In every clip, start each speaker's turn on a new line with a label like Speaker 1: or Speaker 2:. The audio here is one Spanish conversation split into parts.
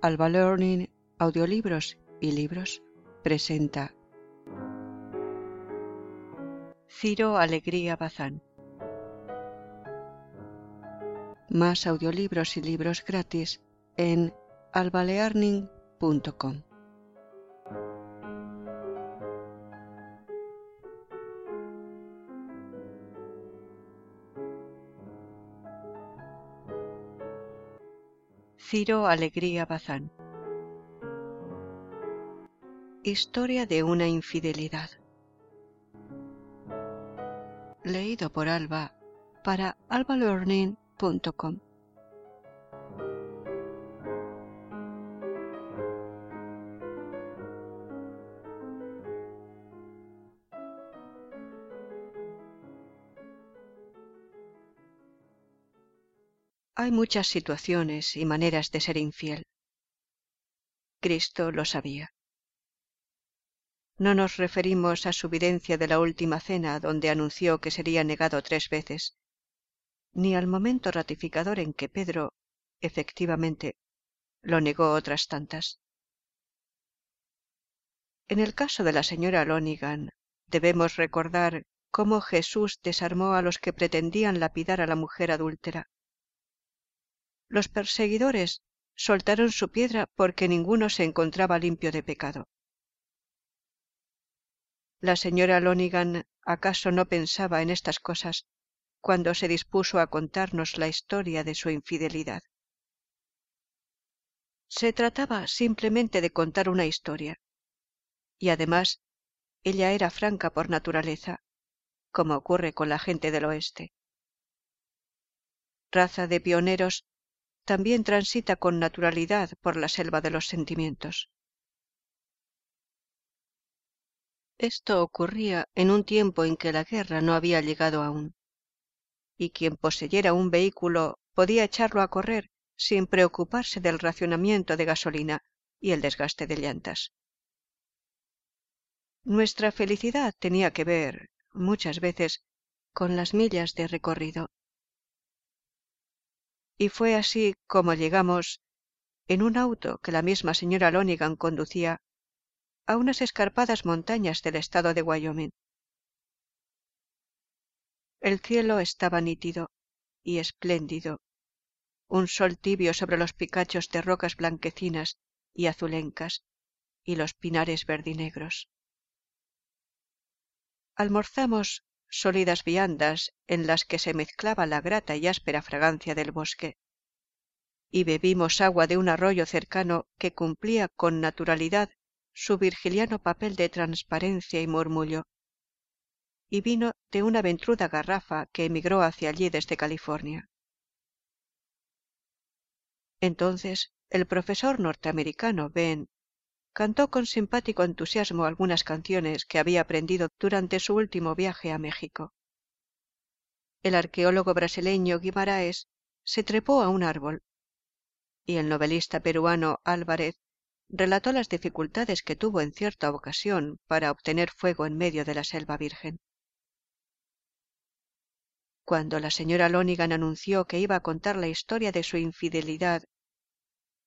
Speaker 1: Alba Learning, audiolibros y libros presenta Ciro Alegría Bazán. Más audiolibros y libros gratis en albalearning.com. Ciro Alegría Bazán. Historia de una infidelidad. Leído por Alba para albalearning.com. Hay muchas situaciones y maneras de ser infiel. Cristo lo sabía. No nos referimos a su videncia de la última cena donde anunció que sería negado tres veces, ni al momento ratificador en que Pedro, efectivamente, lo negó otras tantas. En el caso de la señora Lonigan, debemos recordar cómo Jesús desarmó a los que pretendían lapidar a la mujer adúltera los perseguidores soltaron su piedra porque ninguno se encontraba limpio de pecado. La señora Lonigan acaso no pensaba en estas cosas cuando se dispuso a contarnos la historia de su infidelidad. Se trataba simplemente de contar una historia, y además ella era franca por naturaleza, como ocurre con la gente del oeste. Raza de pioneros también transita con naturalidad por la selva de los sentimientos. Esto ocurría en un tiempo en que la guerra no había llegado aún, y quien poseyera un vehículo podía echarlo a correr sin preocuparse del racionamiento de gasolina y el desgaste de llantas. Nuestra felicidad tenía que ver, muchas veces, con las millas de recorrido y fue así como llegamos, en un auto que la misma señora Lonigan conducía, a unas escarpadas montañas del estado de Wyoming. El cielo estaba nítido y espléndido, un sol tibio sobre los picachos de rocas blanquecinas y azulencas y los pinares verdinegros. Almorzamos sólidas viandas en las que se mezclaba la grata y áspera fragancia del bosque. Y bebimos agua de un arroyo cercano que cumplía con naturalidad su virgiliano papel de transparencia y murmullo, y vino de una ventruda garrafa que emigró hacia allí desde California. Entonces el profesor norteamericano Ben cantó con simpático entusiasmo algunas canciones que había aprendido durante su último viaje a México. El arqueólogo brasileño Guimaraes se trepó a un árbol y el novelista peruano Álvarez relató las dificultades que tuvo en cierta ocasión para obtener fuego en medio de la selva virgen. Cuando la señora Lonigan anunció que iba a contar la historia de su infidelidad,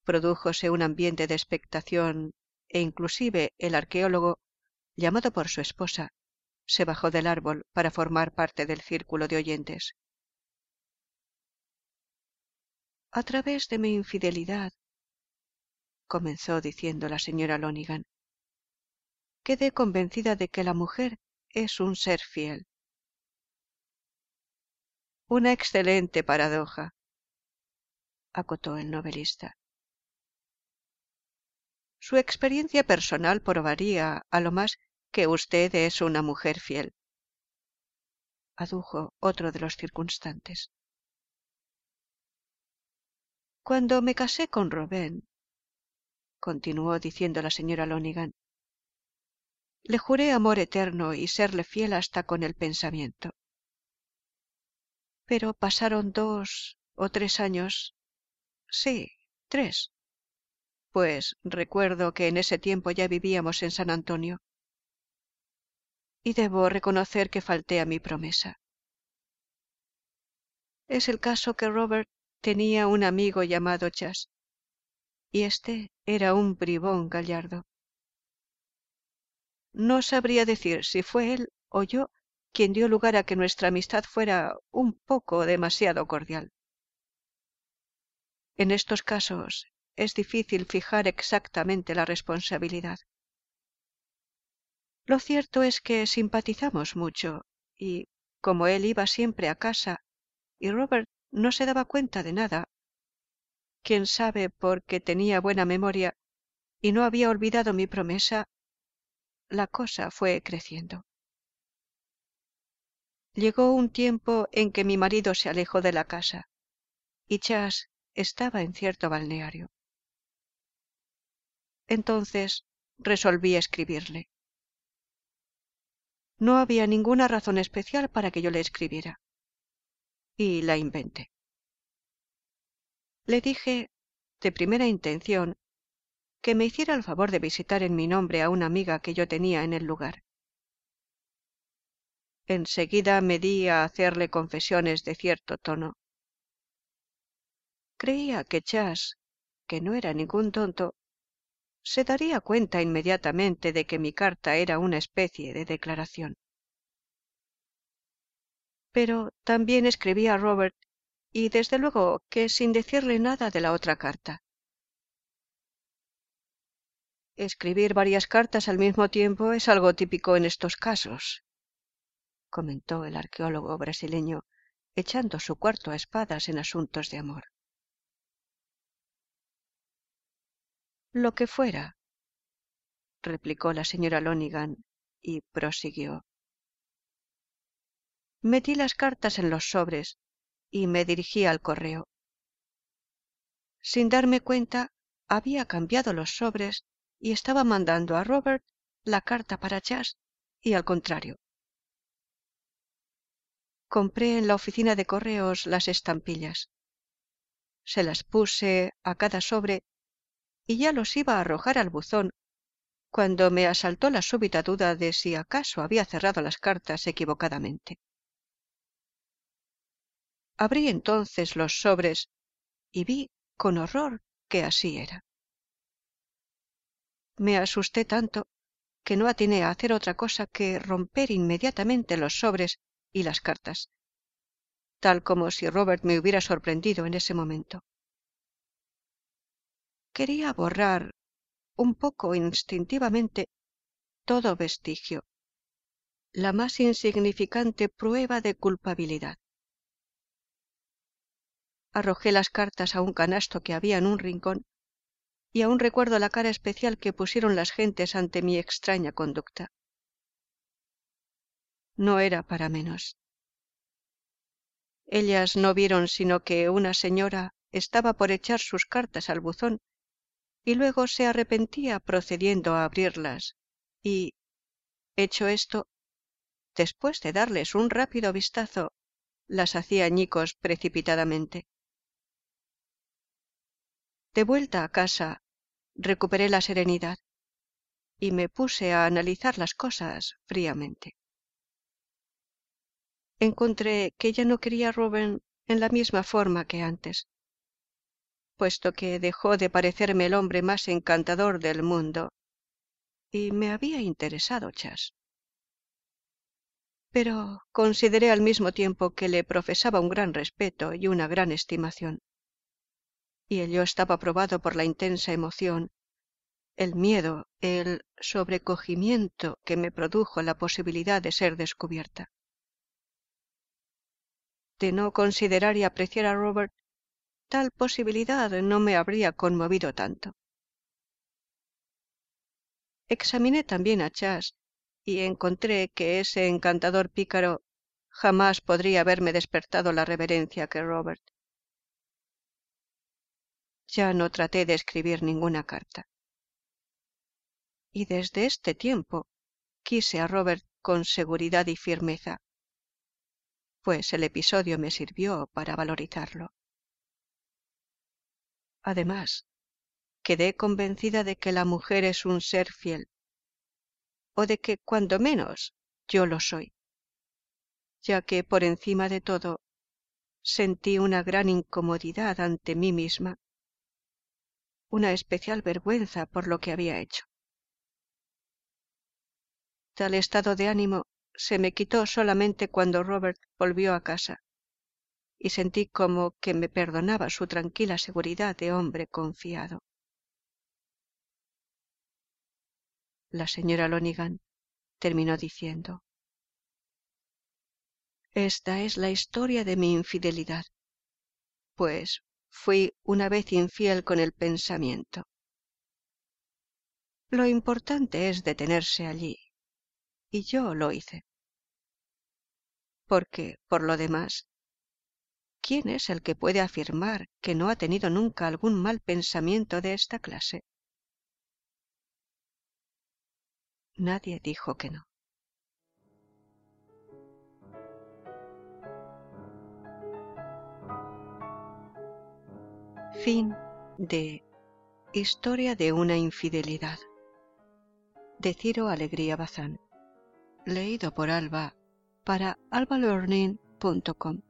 Speaker 1: prodújose un ambiente de expectación e inclusive el arqueólogo, llamado por su esposa, se bajó del árbol para formar parte del círculo de oyentes. A través de mi infidelidad, comenzó diciendo la señora Lonigan, quedé convencida de que la mujer es un ser fiel. Una excelente paradoja, acotó el novelista. Su experiencia personal probaría, a lo más, que usted es una mujer fiel, adujo otro de los circunstantes. Cuando me casé con Robén, continuó diciendo la señora Lonigan, le juré amor eterno y serle fiel hasta con el pensamiento. Pero pasaron dos o tres años. Sí, tres pues recuerdo que en ese tiempo ya vivíamos en San Antonio. Y debo reconocer que falté a mi promesa. Es el caso que Robert tenía un amigo llamado Chas. y este era un bribón gallardo. No sabría decir si fue él o yo quien dio lugar a que nuestra amistad fuera un poco demasiado cordial. En estos casos es difícil fijar exactamente la responsabilidad. Lo cierto es que simpatizamos mucho y, como él iba siempre a casa y Robert no se daba cuenta de nada, quién sabe porque tenía buena memoria y no había olvidado mi promesa, la cosa fue creciendo. Llegó un tiempo en que mi marido se alejó de la casa y Chas estaba en cierto balneario. Entonces resolví escribirle. No había ninguna razón especial para que yo le escribiera. Y la inventé. Le dije, de primera intención, que me hiciera el favor de visitar en mi nombre a una amiga que yo tenía en el lugar. Enseguida me di a hacerle confesiones de cierto tono. Creía que Chas, que no era ningún tonto, se daría cuenta inmediatamente de que mi carta era una especie de declaración. Pero también escribí a Robert y desde luego que sin decirle nada de la otra carta. Escribir varias cartas al mismo tiempo es algo típico en estos casos, comentó el arqueólogo brasileño, echando su cuarto a espadas en asuntos de amor. Lo que fuera, replicó la señora Lonigan y prosiguió. Metí las cartas en los sobres y me dirigí al correo. Sin darme cuenta, había cambiado los sobres y estaba mandando a Robert la carta para Chas y al contrario. Compré en la oficina de correos las estampillas. Se las puse a cada sobre y ya los iba a arrojar al buzón cuando me asaltó la súbita duda de si acaso había cerrado las cartas equivocadamente. Abrí entonces los sobres y vi con horror que así era. Me asusté tanto que no atiné a hacer otra cosa que romper inmediatamente los sobres y las cartas, tal como si Robert me hubiera sorprendido en ese momento. Quería borrar, un poco instintivamente, todo vestigio, la más insignificante prueba de culpabilidad arrojé las cartas a un canasto que había en un rincón y aún recuerdo la cara especial que pusieron las gentes ante mi extraña conducta. No era para menos. Ellas no vieron sino que una señora estaba por echar sus cartas al buzón y luego se arrepentía procediendo a abrirlas y, hecho esto, después de darles un rápido vistazo, las hacía añicos precipitadamente. De vuelta a casa, recuperé la serenidad y me puse a analizar las cosas fríamente. Encontré que ya no quería a Rubén en la misma forma que antes, puesto que dejó de parecerme el hombre más encantador del mundo y me había interesado Chas. Pero consideré al mismo tiempo que le profesaba un gran respeto y una gran estimación y ello estaba probado por la intensa emoción, el miedo, el sobrecogimiento que me produjo la posibilidad de ser descubierta. De no considerar y apreciar a Robert, tal posibilidad no me habría conmovido tanto. Examiné también a Chas y encontré que ese encantador pícaro jamás podría haberme despertado la reverencia que Robert ya no traté de escribir ninguna carta. Y desde este tiempo quise a Robert con seguridad y firmeza, pues el episodio me sirvió para valorizarlo. Además, quedé convencida de que la mujer es un ser fiel, o de que, cuando menos, yo lo soy, ya que, por encima de todo, sentí una gran incomodidad ante mí misma. Una especial vergüenza por lo que había hecho. Tal estado de ánimo se me quitó solamente cuando Robert volvió a casa y sentí como que me perdonaba su tranquila seguridad de hombre confiado. La señora Lonigan terminó diciendo Esta es la historia de mi infidelidad, pues fui una vez infiel con el pensamiento. Lo importante es detenerse allí, y yo lo hice. Porque, por lo demás, ¿quién es el que puede afirmar que no ha tenido nunca algún mal pensamiento de esta clase? Nadie dijo que no. Fin de Historia de una infidelidad de Ciro Alegría Bazán. Leído por Alba para albalearning.com.